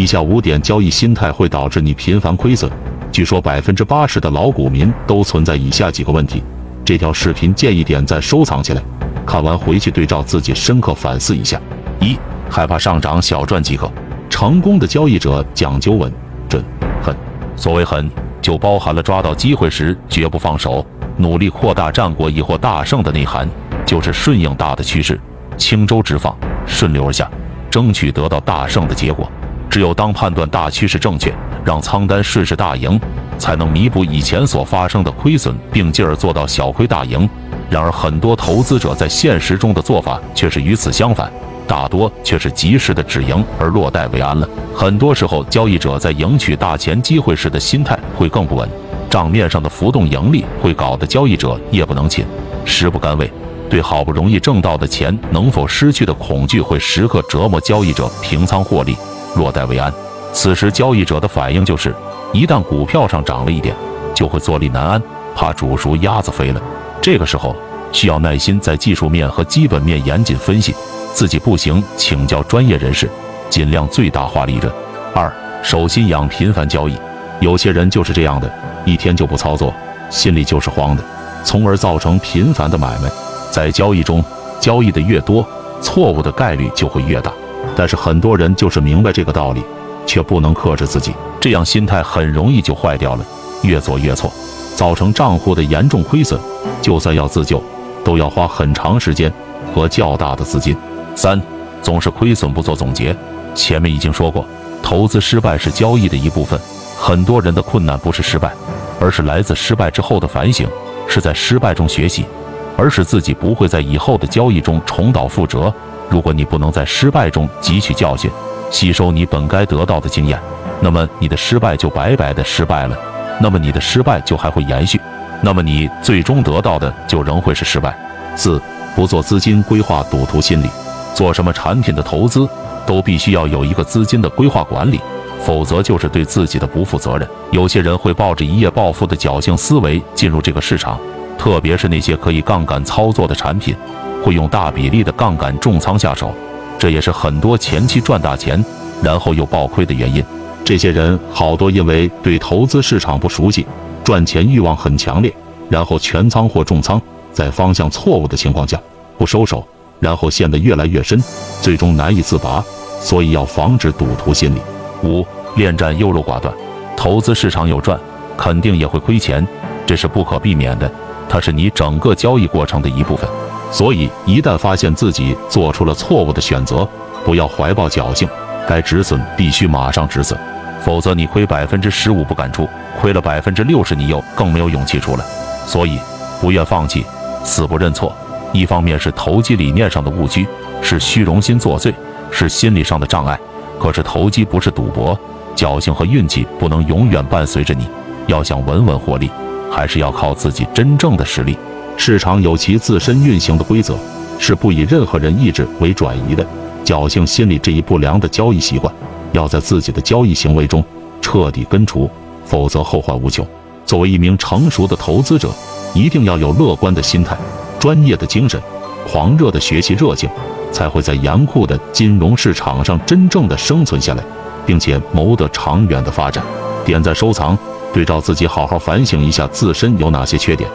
以下五点交易心态会导致你频繁亏损。据说百分之八十的老股民都存在以下几个问题。这条视频建议点赞收藏起来，看完回去对照自己深刻反思一下。一、害怕上涨小赚即可。成功的交易者讲究稳、准、狠。所谓狠，就包含了抓到机会时绝不放手，努力扩大战果以获大胜的内涵。就是顺应大的趋势，轻舟直放，顺流而下，争取得到大胜的结果。只有当判断大趋势正确，让仓单顺势大赢，才能弥补以前所发生的亏损，并进而做到小亏大赢。然而，很多投资者在现实中的做法却是与此相反。大多却是及时的止盈而落袋为安了。很多时候，交易者在赢取大钱机会时的心态会更不稳，账面上的浮动盈利会搞得交易者夜不能寝，食不甘味。对好不容易挣到的钱能否失去的恐惧会时刻折磨交易者平仓获利，落袋为安。此时，交易者的反应就是，一旦股票上涨了一点，就会坐立难安，怕煮熟鸭子飞了。这个时候，需要耐心在技术面和基本面严谨分析。自己不行，请教专业人士，尽量最大化利润。二，守心养频繁交易，有些人就是这样的，一天就不操作，心里就是慌的，从而造成频繁的买卖。在交易中，交易的越多，错误的概率就会越大。但是很多人就是明白这个道理，却不能克制自己，这样心态很容易就坏掉了，越做越错，造成账户的严重亏损。就算要自救，都要花很长时间和较大的资金。三，总是亏损不做总结。前面已经说过，投资失败是交易的一部分。很多人的困难不是失败，而是来自失败之后的反省，是在失败中学习，而使自己不会在以后的交易中重蹈覆辙。如果你不能在失败中汲取教训，吸收你本该得到的经验，那么你的失败就白白的失败了。那么你的失败就还会延续，那么你最终得到的就仍会是失败。四，不做资金规划，赌徒心理。做什么产品的投资，都必须要有一个资金的规划管理，否则就是对自己的不负责任。有些人会抱着一夜暴富的侥幸思维进入这个市场，特别是那些可以杠杆操作的产品，会用大比例的杠杆重仓下手，这也是很多前期赚大钱，然后又暴亏的原因。这些人好多因为对投资市场不熟悉，赚钱欲望很强烈，然后全仓或重仓，在方向错误的情况下不收手。然后陷得越来越深，最终难以自拔，所以要防止赌徒心理。五，恋战优柔寡断，投资市场有赚，肯定也会亏钱，这是不可避免的，它是你整个交易过程的一部分。所以一旦发现自己做出了错误的选择，不要怀抱侥幸，该止损必须马上止损，否则你亏百分之十五不敢出，亏了百分之六十你又更没有勇气出来。所以不愿放弃，死不认错。一方面是投机理念上的误区，是虚荣心作祟，是心理上的障碍。可是投机不是赌博，侥幸和运气不能永远伴随着你。要想稳稳获利，还是要靠自己真正的实力。市场有其自身运行的规则，是不以任何人意志为转移的。侥幸心理这一不良的交易习惯，要在自己的交易行为中彻底根除，否则后患无穷。作为一名成熟的投资者，一定要有乐观的心态。专业的精神，狂热的学习热情，才会在严酷的金融市场上真正的生存下来，并且谋得长远的发展。点赞收藏，对照自己好好反省一下自身有哪些缺点。